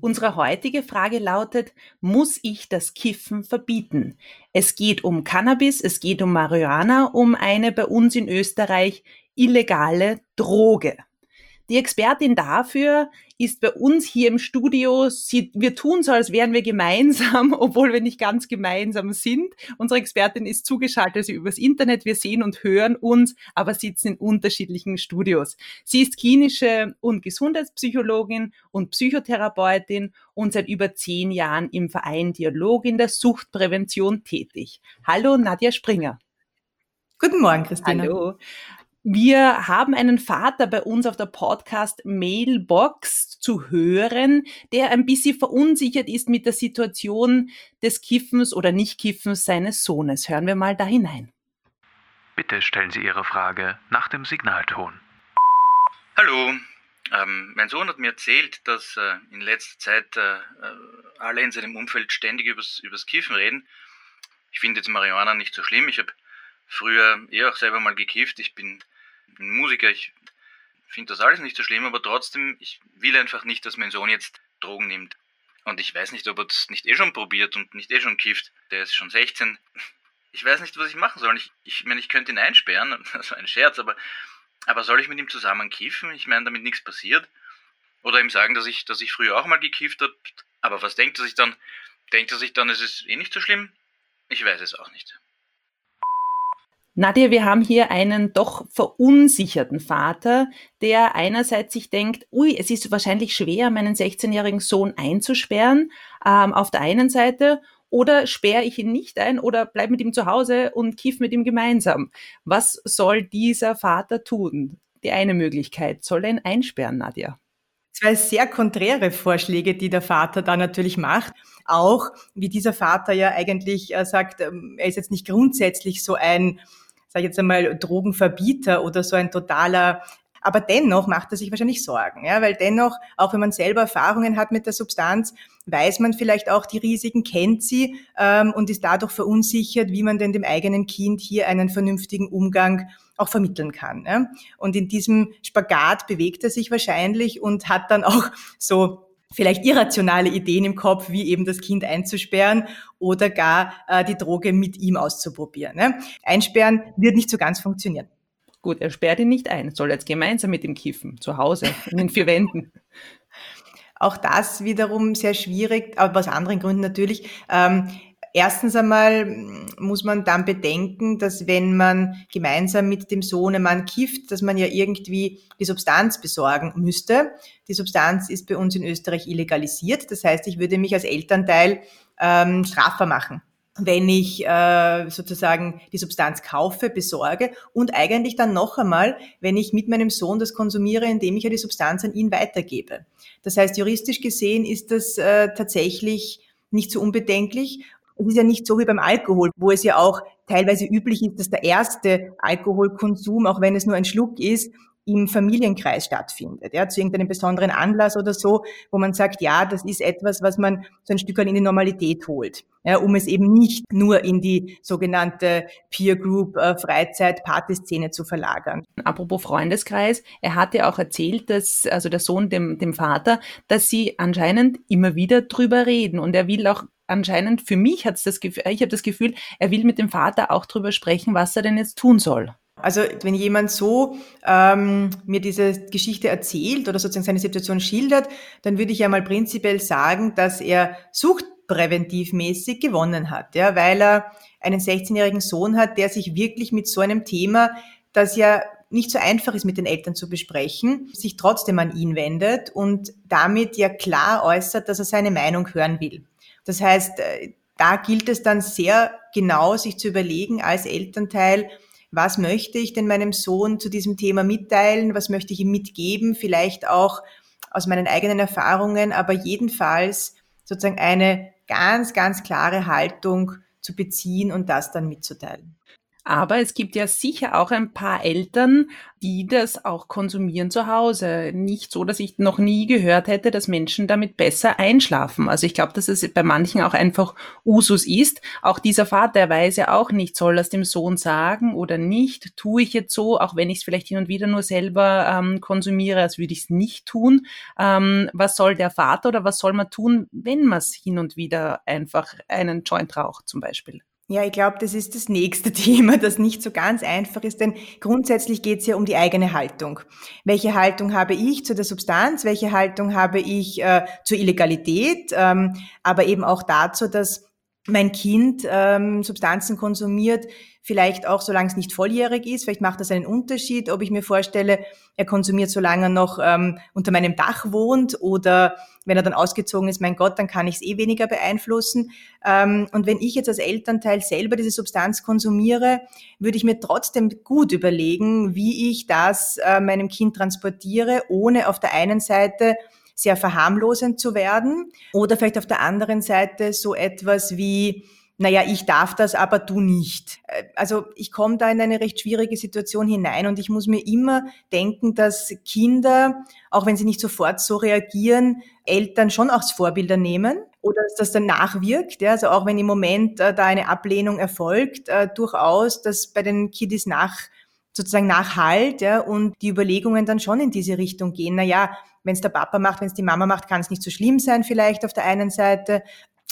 Unsere heutige Frage lautet, muss ich das Kiffen verbieten? Es geht um Cannabis, es geht um Marihuana, um eine bei uns in Österreich illegale Droge. Die Expertin dafür ist bei uns hier im Studio. Sie, wir tun so, als wären wir gemeinsam, obwohl wir nicht ganz gemeinsam sind. Unsere Expertin ist zugeschaltet also übers Internet. Wir sehen und hören uns, aber sitzen in unterschiedlichen Studios. Sie ist klinische und Gesundheitspsychologin und Psychotherapeutin und seit über zehn Jahren im Verein Dialog in der Suchtprävention tätig. Hallo, Nadja Springer. Guten Morgen, Christina. Hallo. Wir haben einen Vater bei uns auf der Podcast Mailbox zu hören, der ein bisschen verunsichert ist mit der Situation des Kiffens oder Nichtkiffens seines Sohnes. Hören wir mal da hinein. Bitte stellen Sie Ihre Frage nach dem Signalton. Hallo, ähm, mein Sohn hat mir erzählt, dass äh, in letzter Zeit äh, äh alle in seinem Umfeld ständig übers, übers Kiffen reden. Ich finde jetzt Marihuana nicht so schlimm. Ich habe früher eh auch selber mal gekifft. Ich bin ein Musiker, ich finde das alles nicht so schlimm, aber trotzdem, ich will einfach nicht, dass mein Sohn jetzt Drogen nimmt. Und ich weiß nicht, ob er das nicht eh schon probiert und nicht eh schon kifft. Der ist schon 16. Ich weiß nicht, was ich machen soll. Ich, ich meine, ich könnte ihn einsperren, also ein Scherz, aber, aber soll ich mit ihm zusammen kiffen? Ich meine, damit nichts passiert. Oder ihm sagen, dass ich, dass ich früher auch mal gekifft habe. Aber was denkt er sich dann? Denkt er sich dann, es ist eh nicht so schlimm? Ich weiß es auch nicht. Nadja, wir haben hier einen doch verunsicherten Vater, der einerseits sich denkt, ui, es ist wahrscheinlich schwer, meinen 16-jährigen Sohn einzusperren, ähm, auf der einen Seite, oder sperre ich ihn nicht ein oder bleib mit ihm zu Hause und kiff mit ihm gemeinsam. Was soll dieser Vater tun? Die eine Möglichkeit, soll er ihn einsperren, Nadja? Zwei sehr konträre Vorschläge, die der Vater da natürlich macht. Auch wie dieser Vater ja eigentlich äh, sagt, ähm, er ist jetzt nicht grundsätzlich so ein sage ich jetzt einmal, Drogenverbieter oder so ein totaler aber dennoch macht er sich wahrscheinlich Sorgen, ja, weil dennoch, auch wenn man selber Erfahrungen hat mit der Substanz, weiß man vielleicht auch die Risiken, kennt sie ähm, und ist dadurch verunsichert, wie man denn dem eigenen Kind hier einen vernünftigen Umgang auch vermitteln kann. Ja. Und in diesem Spagat bewegt er sich wahrscheinlich und hat dann auch so vielleicht irrationale Ideen im Kopf, wie eben das Kind einzusperren oder gar äh, die Droge mit ihm auszuprobieren. Ne? Einsperren wird nicht so ganz funktionieren. Gut, er sperrt ihn nicht ein, soll jetzt gemeinsam mit ihm kiffen, zu Hause, in den vier Wänden. Auch das wiederum sehr schwierig, aber aus anderen Gründen natürlich. Ähm, Erstens einmal muss man dann bedenken, dass wenn man gemeinsam mit dem Sohnemann kifft, dass man ja irgendwie die Substanz besorgen müsste. Die Substanz ist bei uns in Österreich illegalisiert. Das heißt, ich würde mich als Elternteil ähm, strafbar machen wenn ich äh, sozusagen die Substanz kaufe, besorge und eigentlich dann noch einmal, wenn ich mit meinem Sohn das konsumiere, indem ich ja die Substanz an ihn weitergebe. Das heißt, juristisch gesehen ist das äh, tatsächlich nicht so unbedenklich es ist ja nicht so wie beim Alkohol, wo es ja auch teilweise üblich ist, dass der erste Alkoholkonsum, auch wenn es nur ein Schluck ist, im Familienkreis stattfindet, ja, zu irgendeinem besonderen Anlass oder so, wo man sagt, ja, das ist etwas, was man so ein Stück weit in die Normalität holt, ja, um es eben nicht nur in die sogenannte Peer Group äh, Freizeit Partyszene zu verlagern. Apropos Freundeskreis, er hat ja auch erzählt, dass also der Sohn dem dem Vater, dass sie anscheinend immer wieder drüber reden und er will auch anscheinend, für mich hat es das Gefühl, ich habe das Gefühl, er will mit dem Vater auch drüber sprechen, was er denn jetzt tun soll. Also wenn jemand so ähm, mir diese Geschichte erzählt oder sozusagen seine Situation schildert, dann würde ich ja mal prinzipiell sagen, dass er suchtpräventivmäßig gewonnen hat, ja, weil er einen 16-jährigen Sohn hat, der sich wirklich mit so einem Thema, das ja nicht so einfach ist mit den Eltern zu besprechen, sich trotzdem an ihn wendet und damit ja klar äußert, dass er seine Meinung hören will. Das heißt, äh, da gilt es dann sehr genau, sich zu überlegen als Elternteil, was möchte ich denn meinem Sohn zu diesem Thema mitteilen, was möchte ich ihm mitgeben, vielleicht auch aus meinen eigenen Erfahrungen, aber jedenfalls sozusagen eine ganz, ganz klare Haltung zu beziehen und das dann mitzuteilen. Aber es gibt ja sicher auch ein paar Eltern, die das auch konsumieren zu Hause. Nicht so, dass ich noch nie gehört hätte, dass Menschen damit besser einschlafen. Also ich glaube, dass es bei manchen auch einfach Usus ist. Auch dieser Vater, weiß ja auch nicht, soll das dem Sohn sagen oder nicht. Tue ich jetzt so, auch wenn ich es vielleicht hin und wieder nur selber ähm, konsumiere, als würde ich es nicht tun. Ähm, was soll der Vater oder was soll man tun, wenn man es hin und wieder einfach einen Joint raucht zum Beispiel? Ja, ich glaube, das ist das nächste Thema, das nicht so ganz einfach ist, denn grundsätzlich geht es ja um die eigene Haltung. Welche Haltung habe ich zu der Substanz? Welche Haltung habe ich äh, zur Illegalität? Ähm, aber eben auch dazu, dass mein Kind ähm, Substanzen konsumiert, vielleicht auch solange es nicht volljährig ist. Vielleicht macht das einen Unterschied, ob ich mir vorstelle, er konsumiert, solange er noch ähm, unter meinem Dach wohnt oder wenn er dann ausgezogen ist, mein Gott, dann kann ich es eh weniger beeinflussen. Ähm, und wenn ich jetzt als Elternteil selber diese Substanz konsumiere, würde ich mir trotzdem gut überlegen, wie ich das äh, meinem Kind transportiere, ohne auf der einen Seite sehr verharmlosend zu werden oder vielleicht auf der anderen Seite so etwas wie, naja, ich darf das, aber du nicht. Äh, also ich komme da in eine recht schwierige Situation hinein und ich muss mir immer denken, dass Kinder, auch wenn sie nicht sofort so reagieren, Eltern schon als Vorbilder nehmen oder dass das dann nachwirkt. Ja? Also auch wenn im Moment äh, da eine Ablehnung erfolgt, äh, durchaus, dass bei den Kiddies nach sozusagen nachhalt ja, und die Überlegungen dann schon in diese Richtung gehen. Naja, wenn es der Papa macht, wenn es die Mama macht, kann es nicht so schlimm sein vielleicht auf der einen Seite.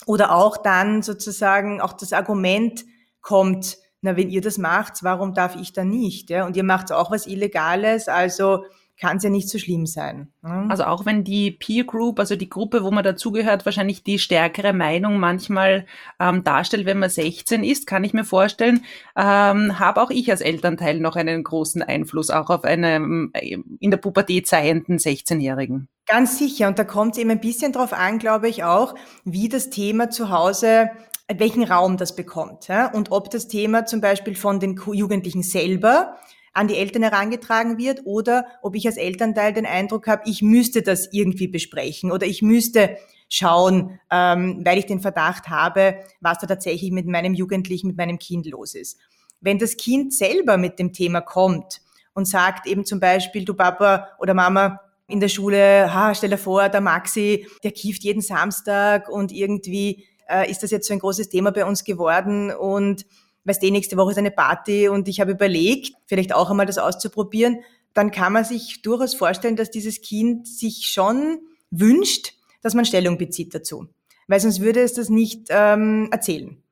Oder auch dann sozusagen auch das Argument kommt, na, wenn ihr das macht, warum darf ich dann nicht? Ja? Und ihr macht auch was Illegales, also kann es ja nicht so schlimm sein. Ne? Also auch wenn die Peer Group, also die Gruppe, wo man dazugehört, wahrscheinlich die stärkere Meinung manchmal ähm, darstellt, wenn man 16 ist, kann ich mir vorstellen, ähm, habe auch ich als Elternteil noch einen großen Einfluss auch auf einen äh, in der Pubertät seienden 16-Jährigen. Ganz sicher. Und da kommt es eben ein bisschen drauf an, glaube ich auch, wie das Thema zu Hause welchen Raum das bekommt ja? und ob das Thema zum Beispiel von den Jugendlichen selber an die Eltern herangetragen wird oder ob ich als Elternteil den Eindruck habe, ich müsste das irgendwie besprechen oder ich müsste schauen, ähm, weil ich den Verdacht habe, was da tatsächlich mit meinem Jugendlichen, mit meinem Kind los ist. Wenn das Kind selber mit dem Thema kommt und sagt eben zum Beispiel, du Papa oder Mama, in der Schule, ha, stell dir vor, der Maxi, der kieft jeden Samstag und irgendwie äh, ist das jetzt so ein großes Thema bei uns geworden und weißt du, nächste Woche ist eine Party und ich habe überlegt, vielleicht auch einmal das auszuprobieren, dann kann man sich durchaus vorstellen, dass dieses Kind sich schon wünscht, dass man Stellung bezieht dazu. Weil sonst würde es das nicht ähm, erzählen.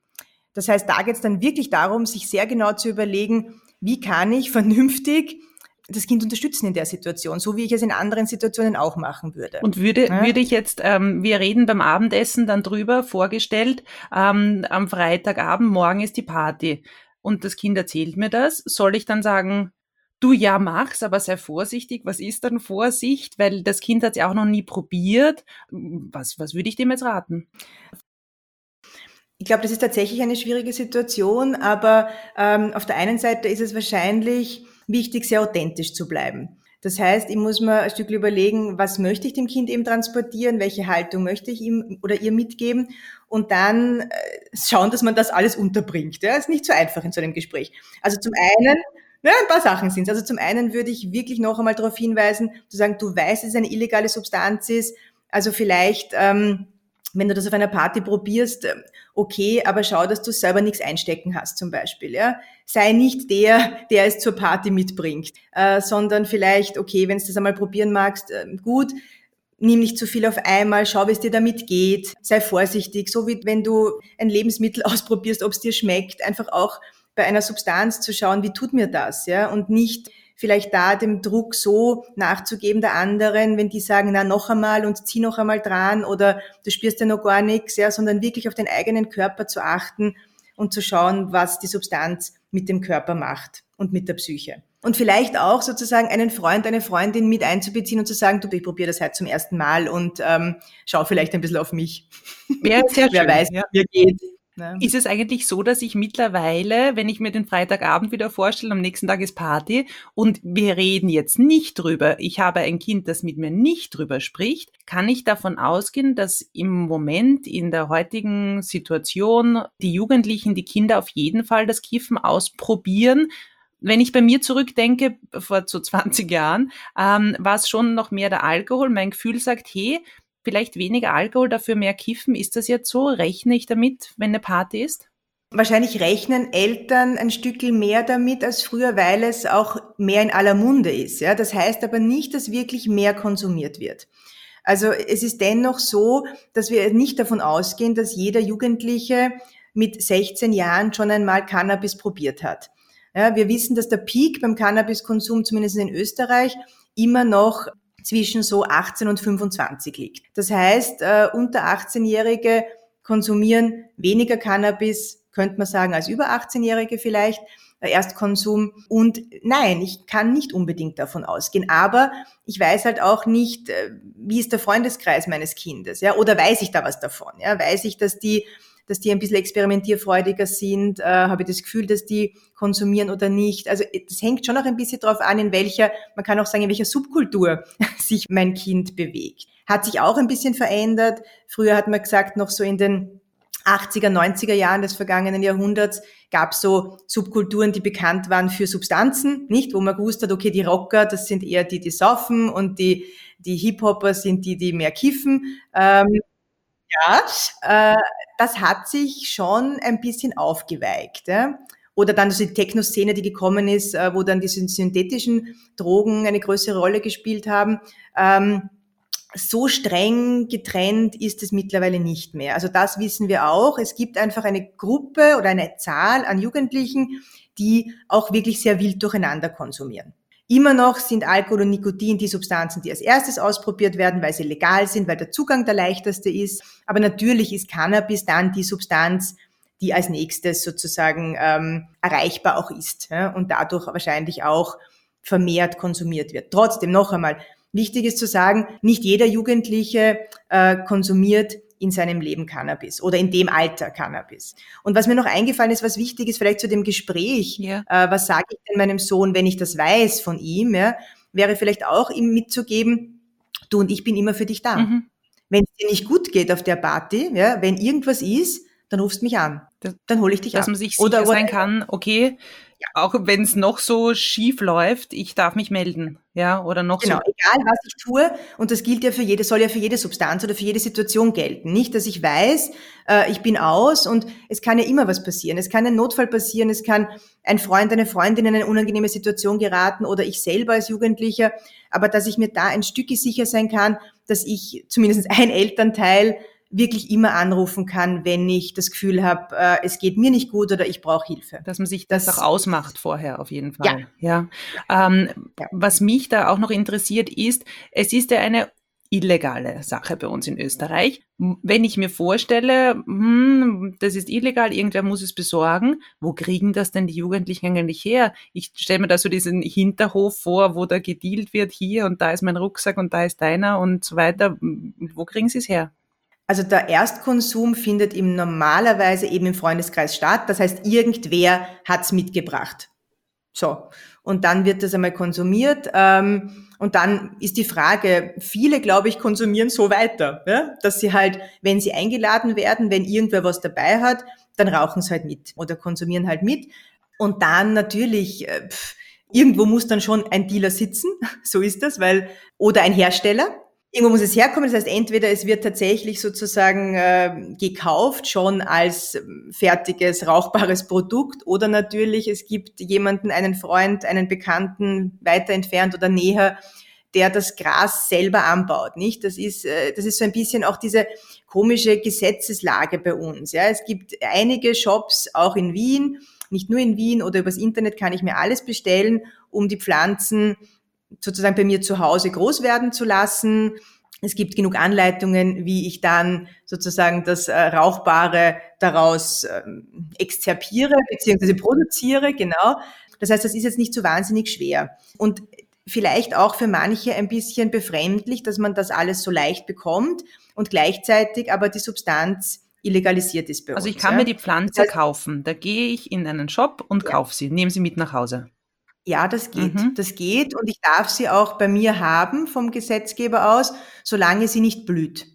Das heißt, da geht es dann wirklich darum, sich sehr genau zu überlegen, wie kann ich vernünftig das Kind unterstützen in der Situation, so wie ich es in anderen Situationen auch machen würde. Und würde, ja? würde ich jetzt, ähm, wir reden beim Abendessen dann drüber, vorgestellt, ähm, am Freitagabend, morgen ist die Party und das Kind erzählt mir das, soll ich dann sagen, du ja mach's, aber sei vorsichtig, was ist dann Vorsicht, weil das Kind hat es ja auch noch nie probiert, was, was würde ich dem jetzt raten? Ich glaube, das ist tatsächlich eine schwierige Situation, aber ähm, auf der einen Seite ist es wahrscheinlich, wichtig, sehr authentisch zu bleiben. Das heißt, ich muss mir ein Stück überlegen, was möchte ich dem Kind eben transportieren, welche Haltung möchte ich ihm oder ihr mitgeben und dann äh, schauen, dass man das alles unterbringt. Ja, ist nicht so einfach in so einem Gespräch. Also zum einen, ja, ein paar Sachen sind. Also zum einen würde ich wirklich noch einmal darauf hinweisen, zu sagen, du weißt, dass es eine illegale Substanz ist, also vielleicht ähm, wenn du das auf einer Party probierst, ähm, okay, aber schau, dass du selber nichts einstecken hast zum Beispiel. Ja? Sei nicht der, der es zur Party mitbringt, äh, sondern vielleicht, okay, wenn du das einmal probieren magst, äh, gut, nimm nicht zu viel auf einmal, schau, wie es dir damit geht, sei vorsichtig, so wie wenn du ein Lebensmittel ausprobierst, ob es dir schmeckt, einfach auch bei einer Substanz zu schauen, wie tut mir das, ja, und nicht vielleicht da dem Druck so nachzugeben der anderen, wenn die sagen, na noch einmal und zieh noch einmal dran oder du spürst ja noch gar nichts, ja, sondern wirklich auf den eigenen Körper zu achten und zu schauen, was die Substanz mit dem Körper macht und mit der Psyche. Und vielleicht auch sozusagen einen Freund, eine Freundin mit einzubeziehen und zu sagen, du, ich probiere das heute zum ersten Mal und ähm, schau vielleicht ein bisschen auf mich. Ja, sehr Wer weiß, ja. wie mir geht. Ne? Ist es eigentlich so, dass ich mittlerweile, wenn ich mir den Freitagabend wieder vorstelle, am nächsten Tag ist Party und wir reden jetzt nicht drüber, ich habe ein Kind, das mit mir nicht drüber spricht, kann ich davon ausgehen, dass im Moment in der heutigen Situation die Jugendlichen, die Kinder auf jeden Fall das Kiffen ausprobieren, wenn ich bei mir zurückdenke, vor so 20 Jahren, ähm, war es schon noch mehr der Alkohol. Mein Gefühl sagt, hey, vielleicht weniger Alkohol, dafür mehr Kiffen. Ist das jetzt so? Rechne ich damit, wenn eine Party ist? Wahrscheinlich rechnen Eltern ein Stückchen mehr damit als früher, weil es auch mehr in aller Munde ist. Ja? Das heißt aber nicht, dass wirklich mehr konsumiert wird. Also es ist dennoch so, dass wir nicht davon ausgehen, dass jeder Jugendliche mit 16 Jahren schon einmal Cannabis probiert hat. Ja, wir wissen, dass der Peak beim Cannabiskonsum, zumindest in Österreich, immer noch zwischen so 18 und 25 liegt. Das heißt, äh, unter 18-Jährige konsumieren weniger Cannabis, könnte man sagen, als über 18-Jährige vielleicht. Äh, Erstkonsum. Und nein, ich kann nicht unbedingt davon ausgehen. Aber ich weiß halt auch nicht, äh, wie ist der Freundeskreis meines Kindes, ja, oder weiß ich da was davon, ja, weiß ich, dass die dass die ein bisschen experimentierfreudiger sind? Äh, habe ich das Gefühl, dass die konsumieren oder nicht? Also das hängt schon auch ein bisschen darauf an, in welcher, man kann auch sagen, in welcher Subkultur sich mein Kind bewegt. Hat sich auch ein bisschen verändert. Früher hat man gesagt, noch so in den 80er, 90er Jahren des vergangenen Jahrhunderts gab es so Subkulturen, die bekannt waren für Substanzen, nicht? Wo man gewusst hat, okay, die Rocker, das sind eher die, die saufen und die, die Hip-Hopper sind die, die mehr kiffen. Ähm, ja, äh, das hat sich schon ein bisschen aufgeweigt. Ja? Oder dann also die Techno-Szene, die gekommen ist, äh, wo dann diese synthetischen Drogen eine größere Rolle gespielt haben. Ähm, so streng getrennt ist es mittlerweile nicht mehr. Also das wissen wir auch. Es gibt einfach eine Gruppe oder eine Zahl an Jugendlichen, die auch wirklich sehr wild durcheinander konsumieren. Immer noch sind Alkohol und Nikotin die Substanzen, die als erstes ausprobiert werden, weil sie legal sind, weil der Zugang der leichteste ist. Aber natürlich ist Cannabis dann die Substanz, die als nächstes sozusagen ähm, erreichbar auch ist ja, und dadurch wahrscheinlich auch vermehrt konsumiert wird. Trotzdem noch einmal, wichtig ist zu sagen, nicht jeder Jugendliche äh, konsumiert in seinem Leben Cannabis oder in dem Alter Cannabis. Und was mir noch eingefallen ist, was wichtig ist, vielleicht zu dem Gespräch, ja. äh, was sage ich denn meinem Sohn, wenn ich das weiß von ihm, ja, wäre vielleicht auch ihm mitzugeben, du und ich bin immer für dich da. Mhm. Wenn es dir nicht gut geht auf der Party, ja, wenn irgendwas ist, dann rufst mich an. Dann hole ich dich Dass ab. man sich sicher oder, sein kann, okay. Auch wenn es noch so schief läuft, ich darf mich melden, ja, oder noch genau, so. egal was ich tue, und das gilt ja für jede, soll ja für jede Substanz oder für jede Situation gelten. Nicht, dass ich weiß, äh, ich bin aus und es kann ja immer was passieren. Es kann ein Notfall passieren, es kann ein Freund, eine Freundin in eine unangenehme Situation geraten oder ich selber als Jugendlicher, aber dass ich mir da ein Stück sicher sein kann, dass ich zumindest ein Elternteil wirklich immer anrufen kann, wenn ich das Gefühl habe, äh, es geht mir nicht gut oder ich brauche Hilfe. Dass man sich das, das, auch ausmacht vorher auf jeden Fall. Ja. ja. Ähm, ja. Was mich da auch noch interessiert ist, es ist ja eine illegale Sache bei uns in Österreich. Wenn ich mir vorstelle, hm, das ist illegal, irgendwer muss es besorgen, wo kriegen das denn die Jugendlichen eigentlich her? Ich stelle mir da so diesen Hinterhof vor, wo da gedealt wird, hier und da ist mein Rucksack und da ist deiner und so weiter. Wo kriegen sie es her? Also der Erstkonsum findet im normalerweise eben im Freundeskreis statt. Das heißt, irgendwer hat's mitgebracht. So. Und dann wird das einmal konsumiert. Ähm, und dann ist die Frage, viele, glaube ich, konsumieren so weiter, ja? dass sie halt, wenn sie eingeladen werden, wenn irgendwer was dabei hat, dann rauchen sie halt mit oder konsumieren halt mit. Und dann natürlich, äh, pff, irgendwo muss dann schon ein Dealer sitzen, so ist das, weil, oder ein Hersteller, Irgendwo muss es herkommen. Das heißt, entweder es wird tatsächlich sozusagen äh, gekauft schon als fertiges, rauchbares Produkt oder natürlich es gibt jemanden, einen Freund, einen Bekannten weiter entfernt oder näher, der das Gras selber anbaut, nicht? Das ist, äh, das ist so ein bisschen auch diese komische Gesetzeslage bei uns. Ja, es gibt einige Shops auch in Wien, nicht nur in Wien oder übers Internet kann ich mir alles bestellen, um die Pflanzen sozusagen bei mir zu Hause groß werden zu lassen. Es gibt genug Anleitungen, wie ich dann sozusagen das äh, Rauchbare daraus ähm, exzerpiere bzw. produziere, genau. Das heißt, das ist jetzt nicht so wahnsinnig schwer. Und vielleicht auch für manche ein bisschen befremdlich, dass man das alles so leicht bekommt und gleichzeitig aber die Substanz illegalisiert ist bei also uns. ich kann ja. mir die Pflanze das heißt, kaufen. Da gehe ich in einen Shop und ja. kaufe sie, nehme sie mit nach Hause. Ja, das geht. Mhm. Das geht und ich darf sie auch bei mir haben vom Gesetzgeber aus, solange sie nicht blüht.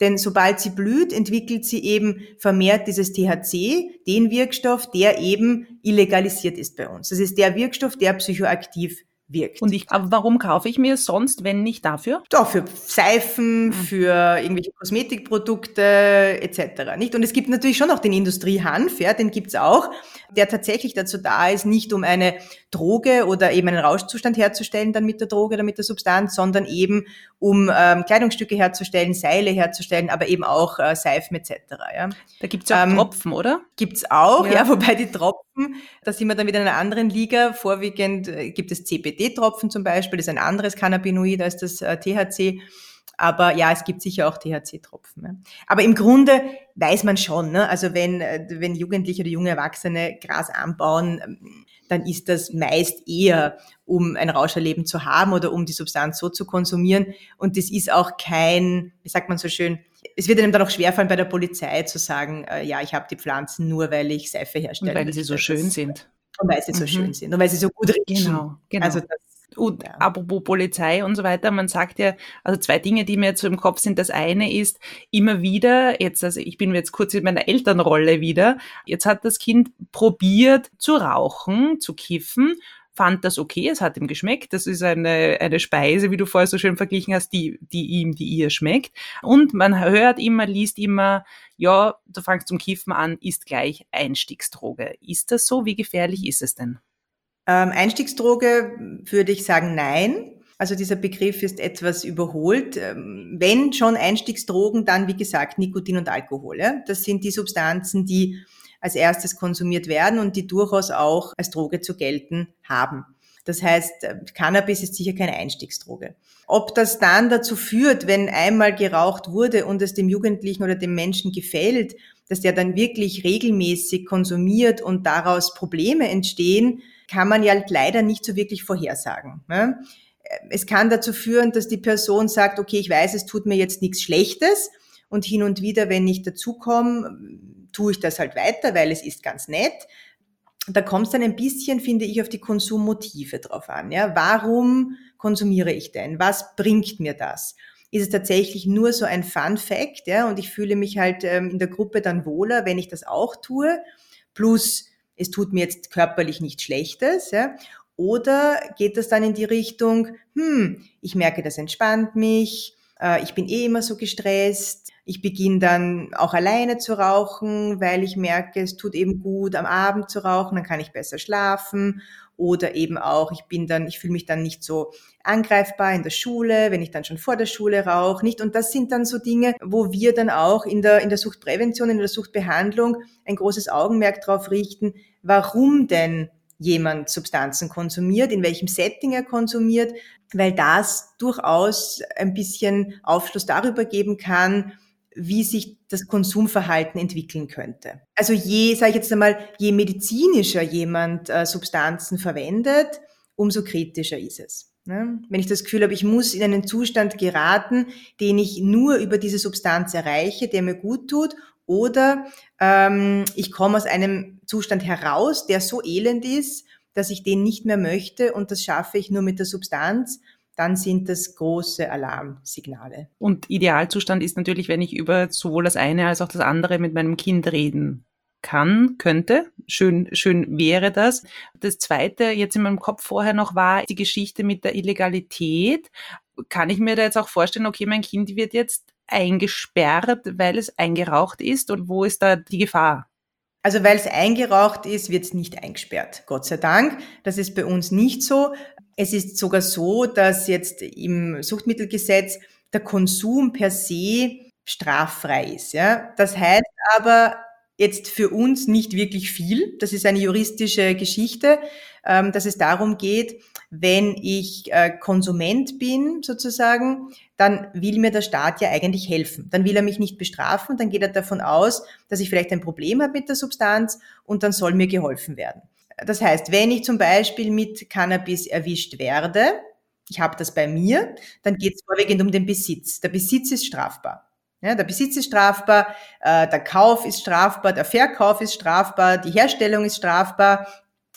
Denn sobald sie blüht, entwickelt sie eben vermehrt dieses THC, den Wirkstoff, der eben illegalisiert ist bei uns. Das ist der Wirkstoff, der psychoaktiv wirkt. Und ich, aber warum kaufe ich mir sonst, wenn nicht dafür? Doch, für Seifen, mhm. für irgendwelche Kosmetikprodukte etc. Nicht? Und es gibt natürlich schon auch den Industriehanf, ja, den gibt's auch, der tatsächlich dazu da ist, nicht um eine Droge oder eben einen Rauschzustand herzustellen dann mit der Droge oder mit der Substanz, sondern eben um ähm, Kleidungsstücke herzustellen, Seile herzustellen, aber eben auch äh, Seifen etc. Ja. Da gibt's ja auch ähm, Tropfen, oder? Gibt's auch, ja. ja, wobei die Tropfen, da sind wir dann wieder in einer anderen Liga. Vorwiegend äh, gibt es CBD-Tropfen zum Beispiel, das ist ein anderes Cannabinoid als das äh, THC. Aber ja, es gibt sicher auch THC-Tropfen. Ne? Aber im Grunde weiß man schon, ne? also wenn, äh, wenn Jugendliche oder junge Erwachsene Gras anbauen, ähm, dann ist das meist eher, um ein Rauscherleben zu haben oder um die Substanz so zu konsumieren. Und das ist auch kein, wie sagt man so schön, es wird einem dann auch schwerfallen bei der Polizei zu sagen, äh, ja, ich habe die Pflanzen nur, weil ich Seife herstelle. Und weil sie so schön sind. Und weil sie so mhm. schön sind und weil sie so gut riechen. Genau, genau. Also das und ja. apropos Polizei und so weiter, man sagt ja, also zwei Dinge, die mir jetzt so im Kopf sind. Das eine ist immer wieder, jetzt, also ich bin jetzt kurz in meiner Elternrolle wieder, jetzt hat das Kind probiert zu rauchen, zu kiffen fand das okay, es hat ihm geschmeckt. Das ist eine, eine Speise, wie du vorher so schön verglichen hast, die, die ihm, die ihr schmeckt. Und man hört immer, liest immer, ja, du fangst zum Kiffen an, ist gleich Einstiegsdroge. Ist das so? Wie gefährlich ist es denn? Ähm, Einstiegsdroge würde ich sagen, nein. Also dieser Begriff ist etwas überholt. Ähm, wenn schon Einstiegsdrogen, dann wie gesagt Nikotin und Alkohol. Ja? Das sind die Substanzen, die als erstes konsumiert werden und die durchaus auch als Droge zu gelten haben. Das heißt, äh, Cannabis ist sicher keine Einstiegsdroge. Ob das dann dazu führt, wenn einmal geraucht wurde und es dem Jugendlichen oder dem Menschen gefällt, dass der dann wirklich regelmäßig konsumiert und daraus Probleme entstehen, kann man ja leider nicht so wirklich vorhersagen. Ne? Es kann dazu führen, dass die Person sagt, okay, ich weiß, es tut mir jetzt nichts Schlechtes und hin und wieder, wenn ich dazukomme, tue ich das halt weiter, weil es ist ganz nett. Da kommt es dann ein bisschen, finde ich, auf die Konsummotive drauf an. Ja? Warum konsumiere ich denn? Was bringt mir das? Ist es tatsächlich nur so ein Fun Fact, ja, und ich fühle mich halt ähm, in der Gruppe dann wohler, wenn ich das auch tue, plus es tut mir jetzt körperlich nichts Schlechtes, ja? Oder geht das dann in die Richtung, hm, ich merke, das entspannt mich, äh, ich bin eh immer so gestresst, ich beginne dann auch alleine zu rauchen, weil ich merke, es tut eben gut, am Abend zu rauchen, dann kann ich besser schlafen. Oder eben auch, ich bin dann, ich fühle mich dann nicht so angreifbar in der Schule, wenn ich dann schon vor der Schule rauche, nicht? Und das sind dann so Dinge, wo wir dann auch in der, in der Suchtprävention, in der Suchtbehandlung ein großes Augenmerk darauf richten, warum denn jemand Substanzen konsumiert, in welchem Setting er konsumiert, weil das durchaus ein bisschen Aufschluss darüber geben kann, wie sich das Konsumverhalten entwickeln könnte. Also je, sage ich jetzt einmal, je medizinischer jemand äh, Substanzen verwendet, umso kritischer ist es. Ne? Wenn ich das Gefühl habe, ich muss in einen Zustand geraten, den ich nur über diese Substanz erreiche, der mir gut tut, oder ähm, ich komme aus einem Zustand heraus, der so elend ist, dass ich den nicht mehr möchte und das schaffe ich nur mit der Substanz, dann sind das große Alarmsignale. Und Idealzustand ist natürlich, wenn ich über sowohl das eine als auch das andere mit meinem Kind reden kann, könnte. Schön, schön wäre das. Das zweite jetzt in meinem Kopf vorher noch war die Geschichte mit der Illegalität. Kann ich mir da jetzt auch vorstellen, okay, mein Kind wird jetzt eingesperrt, weil es eingeraucht ist und wo ist da die Gefahr? Also weil es eingeraucht ist, wird es nicht eingesperrt. Gott sei Dank. Das ist bei uns nicht so. Es ist sogar so, dass jetzt im Suchtmittelgesetz der Konsum per se straffrei ist. Ja? Das heißt aber jetzt für uns nicht wirklich viel. Das ist eine juristische Geschichte, ähm, dass es darum geht, wenn ich äh, Konsument bin sozusagen, dann will mir der Staat ja eigentlich helfen. Dann will er mich nicht bestrafen, dann geht er davon aus, dass ich vielleicht ein Problem habe mit der Substanz und dann soll mir geholfen werden. Das heißt, wenn ich zum Beispiel mit Cannabis erwischt werde, ich habe das bei mir, dann geht es vorwiegend um den Besitz. Der Besitz ist strafbar. Ja, der Besitz ist strafbar, äh, der Kauf ist strafbar, der Verkauf ist strafbar, die Herstellung ist strafbar,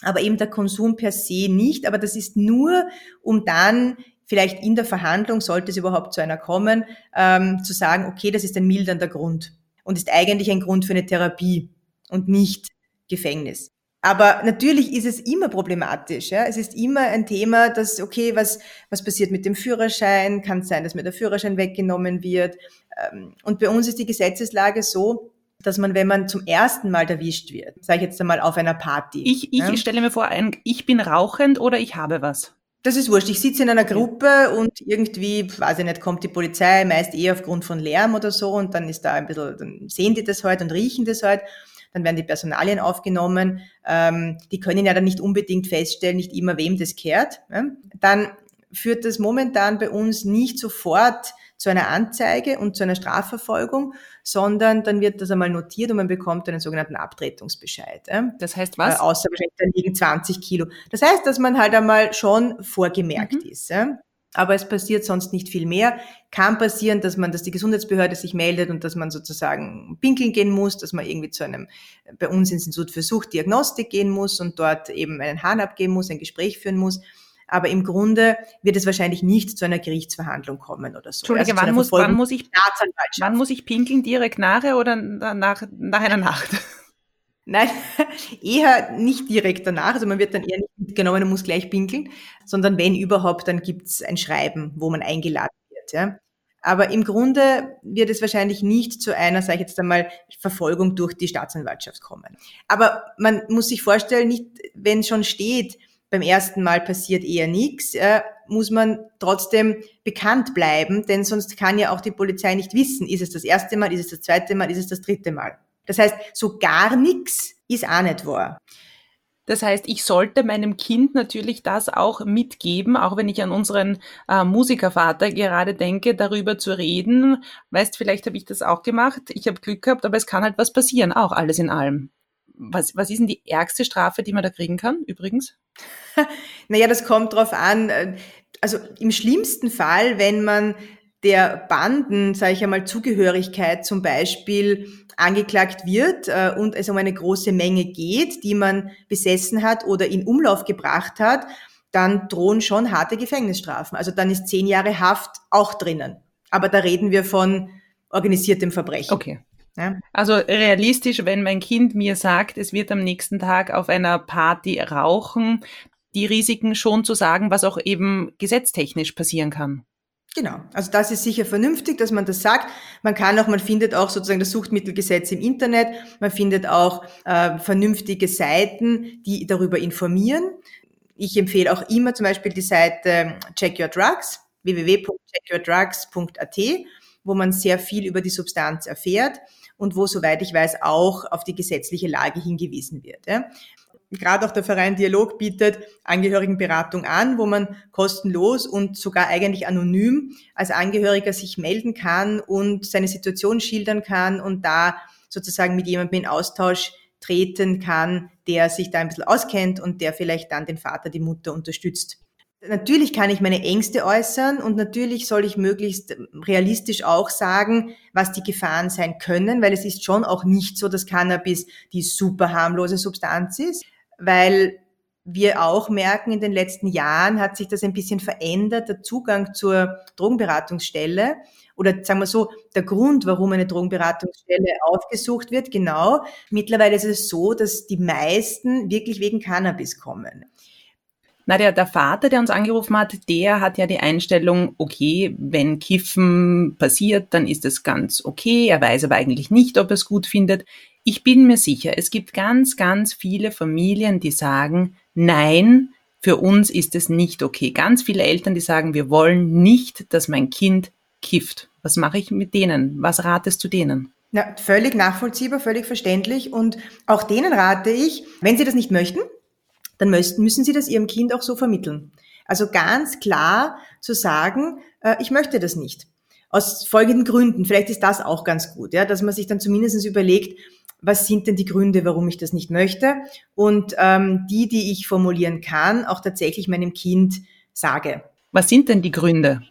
aber eben der Konsum per se nicht. Aber das ist nur, um dann vielleicht in der Verhandlung, sollte es überhaupt zu einer kommen, ähm, zu sagen, okay, das ist ein mildernder Grund und ist eigentlich ein Grund für eine Therapie und nicht Gefängnis. Aber natürlich ist es immer problematisch. Ja? Es ist immer ein Thema, dass, okay, was, was passiert mit dem Führerschein? Kann es sein, dass mir der Führerschein weggenommen wird? Ähm, und bei uns ist die Gesetzeslage so, dass man, wenn man zum ersten Mal erwischt wird, sage ich jetzt einmal auf einer Party. Ich, ich ja? stelle mir vor, ein, ich bin rauchend oder ich habe was. Das ist wurscht. Ich sitze in einer Gruppe und irgendwie, weiß ich nicht, kommt die Polizei, meist eher aufgrund von Lärm oder so und dann ist da ein bisschen, dann sehen die das halt und riechen das halt dann werden die Personalien aufgenommen. Ähm, die können ja dann nicht unbedingt feststellen, nicht immer wem das kehrt. Ne? Dann führt das momentan bei uns nicht sofort zu einer Anzeige und zu einer Strafverfolgung, sondern dann wird das einmal notiert und man bekommt einen sogenannten Abtretungsbescheid. Das heißt was? Äh, außer wahrscheinlich da liegen 20 Kilo. Das heißt, dass man halt einmal schon vorgemerkt mhm. ist. Aber es passiert sonst nicht viel mehr. Kann passieren, dass man, dass die Gesundheitsbehörde sich meldet und dass man sozusagen pinkeln gehen muss, dass man irgendwie zu einem, bei uns ins Institut für Suchtdiagnostik gehen muss und dort eben einen Hahn abgeben muss, ein Gespräch führen muss. Aber im Grunde wird es wahrscheinlich nicht zu einer Gerichtsverhandlung kommen oder so. Entschuldige, also wann, muss, wann, muss ich, wann muss ich pinkeln? Direkt nachher oder nach, nach einer Nacht? Nein, eher nicht direkt danach. Also man wird dann eher nicht mitgenommen und muss gleich pinkeln, sondern wenn überhaupt, dann gibt's ein Schreiben, wo man eingeladen wird. Ja. Aber im Grunde wird es wahrscheinlich nicht zu einer, sage ich jetzt einmal, Verfolgung durch die Staatsanwaltschaft kommen. Aber man muss sich vorstellen, nicht, wenn schon steht, beim ersten Mal passiert eher nichts, äh, muss man trotzdem bekannt bleiben, denn sonst kann ja auch die Polizei nicht wissen, ist es das erste Mal, ist es das zweite Mal, ist es das dritte Mal. Das heißt, so gar nichts ist auch nicht wahr. Das heißt, ich sollte meinem Kind natürlich das auch mitgeben, auch wenn ich an unseren äh, Musikervater gerade denke, darüber zu reden. Weißt, vielleicht habe ich das auch gemacht. Ich habe Glück gehabt, aber es kann halt was passieren, auch alles in allem. Was, was ist denn die ärgste Strafe, die man da kriegen kann, übrigens? naja, das kommt drauf an. Also im schlimmsten Fall, wenn man der Banden, sage ich einmal, Zugehörigkeit zum Beispiel angeklagt wird äh, und es um eine große Menge geht, die man besessen hat oder in Umlauf gebracht hat, dann drohen schon harte Gefängnisstrafen. Also dann ist zehn Jahre Haft auch drinnen. Aber da reden wir von organisiertem Verbrechen. Okay. Ja. Also realistisch, wenn mein Kind mir sagt, es wird am nächsten Tag auf einer Party rauchen, die Risiken schon zu sagen, was auch eben gesetztechnisch passieren kann. Genau, also das ist sicher vernünftig, dass man das sagt. Man kann auch, man findet auch sozusagen das Suchtmittelgesetz im Internet, man findet auch äh, vernünftige Seiten, die darüber informieren. Ich empfehle auch immer zum Beispiel die Seite Check Your Drugs, www.checkyourdrugs.at, wo man sehr viel über die Substanz erfährt und wo, soweit ich weiß, auch auf die gesetzliche Lage hingewiesen wird. Ja gerade auch der Verein Dialog bietet Angehörigenberatung an, wo man kostenlos und sogar eigentlich anonym als Angehöriger sich melden kann und seine Situation schildern kann und da sozusagen mit jemandem in Austausch treten kann, der sich da ein bisschen auskennt und der vielleicht dann den Vater, die Mutter unterstützt. Natürlich kann ich meine Ängste äußern und natürlich soll ich möglichst realistisch auch sagen, was die Gefahren sein können, weil es ist schon auch nicht so, dass Cannabis die super harmlose Substanz ist weil wir auch merken, in den letzten Jahren hat sich das ein bisschen verändert, der Zugang zur Drogenberatungsstelle oder sagen wir so, der Grund, warum eine Drogenberatungsstelle aufgesucht wird, genau. Mittlerweile ist es so, dass die meisten wirklich wegen Cannabis kommen. Na, der, der Vater, der uns angerufen hat, der hat ja die Einstellung, okay, wenn Kiffen passiert, dann ist es ganz okay. Er weiß aber eigentlich nicht, ob er es gut findet. Ich bin mir sicher, es gibt ganz, ganz viele Familien, die sagen, nein, für uns ist es nicht okay. Ganz viele Eltern, die sagen, wir wollen nicht, dass mein Kind kifft. Was mache ich mit denen? Was ratest du denen? Ja, völlig nachvollziehbar, völlig verständlich. Und auch denen rate ich, wenn sie das nicht möchten, dann müssen, sie das ihrem Kind auch so vermitteln. Also ganz klar zu sagen, äh, ich möchte das nicht. Aus folgenden Gründen. Vielleicht ist das auch ganz gut, ja, dass man sich dann zumindest überlegt, was sind denn die Gründe, warum ich das nicht möchte und ähm, die, die ich formulieren kann, auch tatsächlich meinem Kind sage. Was sind denn die Gründe?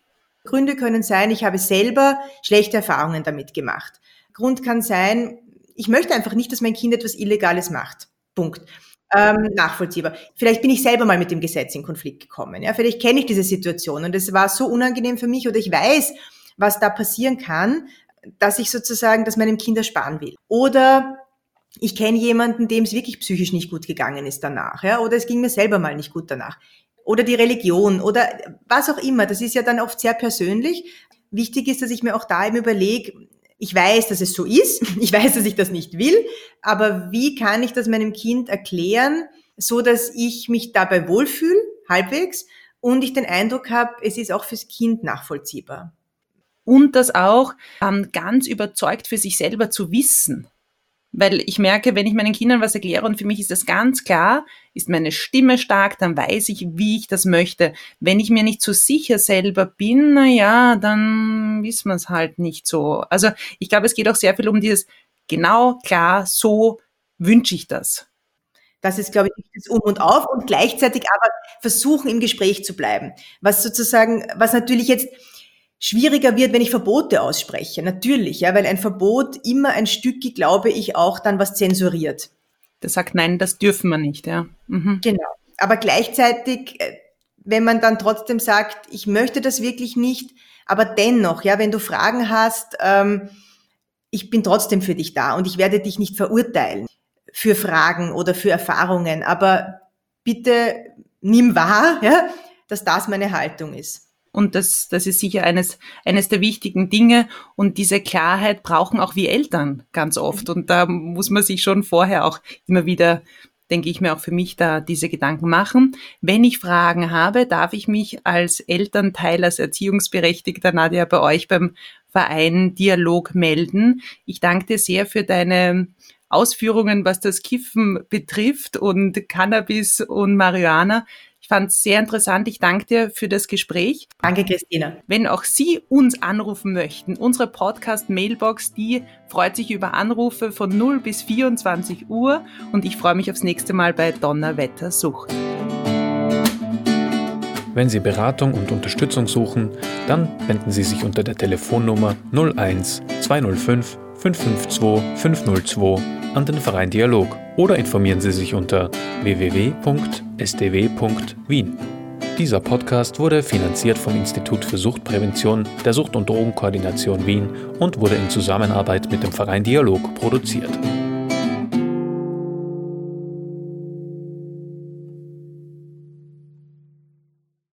Gründe können sein, ich habe selber schlechte Erfahrungen damit gemacht. Grund kann sein, ich möchte einfach nicht, dass mein Kind etwas Illegales macht. Punkt. Ähm, nachvollziehbar. Vielleicht bin ich selber mal mit dem Gesetz in Konflikt gekommen. Ja, vielleicht kenne ich diese Situation und es war so unangenehm für mich oder ich weiß, was da passieren kann, dass ich sozusagen das meinem Kind ersparen will. Oder ich kenne jemanden, dem es wirklich psychisch nicht gut gegangen ist danach, ja, oder es ging mir selber mal nicht gut danach. Oder die Religion oder was auch immer. Das ist ja dann oft sehr persönlich. Wichtig ist, dass ich mir auch da eben überlege, ich weiß, dass es so ist, ich weiß, dass ich das nicht will, aber wie kann ich das meinem Kind erklären, so dass ich mich dabei wohlfühle, halbwegs, und ich den Eindruck habe, es ist auch fürs Kind nachvollziehbar. Und das auch ähm, ganz überzeugt für sich selber zu wissen. Weil ich merke, wenn ich meinen Kindern was erkläre und für mich ist das ganz klar, ist meine Stimme stark, dann weiß ich, wie ich das möchte. Wenn ich mir nicht so sicher selber bin, na ja, dann wissen wir es halt nicht so. Also ich glaube, es geht auch sehr viel um dieses genau, klar, so wünsche ich das. Das ist, glaube ich, das Um und Auf und gleichzeitig aber versuchen, im Gespräch zu bleiben. Was sozusagen, was natürlich jetzt schwieriger wird, wenn ich Verbote ausspreche. Natürlich, ja, weil ein Verbot immer ein Stück, glaube ich, auch dann was zensuriert. Das sagt, nein, das dürfen wir nicht, ja. Mhm. Genau. Aber gleichzeitig, äh, wenn man dann trotzdem sagt, ich möchte das wirklich nicht, aber dennoch, ja, wenn du Fragen hast, ähm, ich bin trotzdem für dich da und ich werde dich nicht verurteilen für Fragen oder für Erfahrungen, aber bitte nimm wahr, ja, dass das meine Haltung ist. Und das, das ist sicher eines, eines der wichtigen Dinge. Und diese Klarheit brauchen auch wir Eltern ganz oft. Und da muss man sich schon vorher auch immer wieder, denke ich mir, auch für mich da diese Gedanken machen. Wenn ich Fragen habe, darf ich mich als Elternteil, als Erziehungsberechtigter, Nadja, bei euch beim Verein Dialog melden. Ich danke dir sehr für deine Ausführungen, was das Kiffen betrifft und Cannabis und Marihuana fand es sehr interessant. Ich danke dir für das Gespräch. Danke, Christina. Wenn auch Sie uns anrufen möchten, unsere Podcast-Mailbox, die freut sich über Anrufe von 0 bis 24 Uhr und ich freue mich aufs nächste Mal bei Donnerwetter Sucht. Wenn Sie Beratung und Unterstützung suchen, dann wenden Sie sich unter der Telefonnummer 01 205 552 502 an den Verein Dialog oder informieren Sie sich unter www.sdw.wien. Dieser Podcast wurde finanziert vom Institut für Suchtprävention der Sucht- und Drogenkoordination Wien und wurde in Zusammenarbeit mit dem Verein Dialog produziert.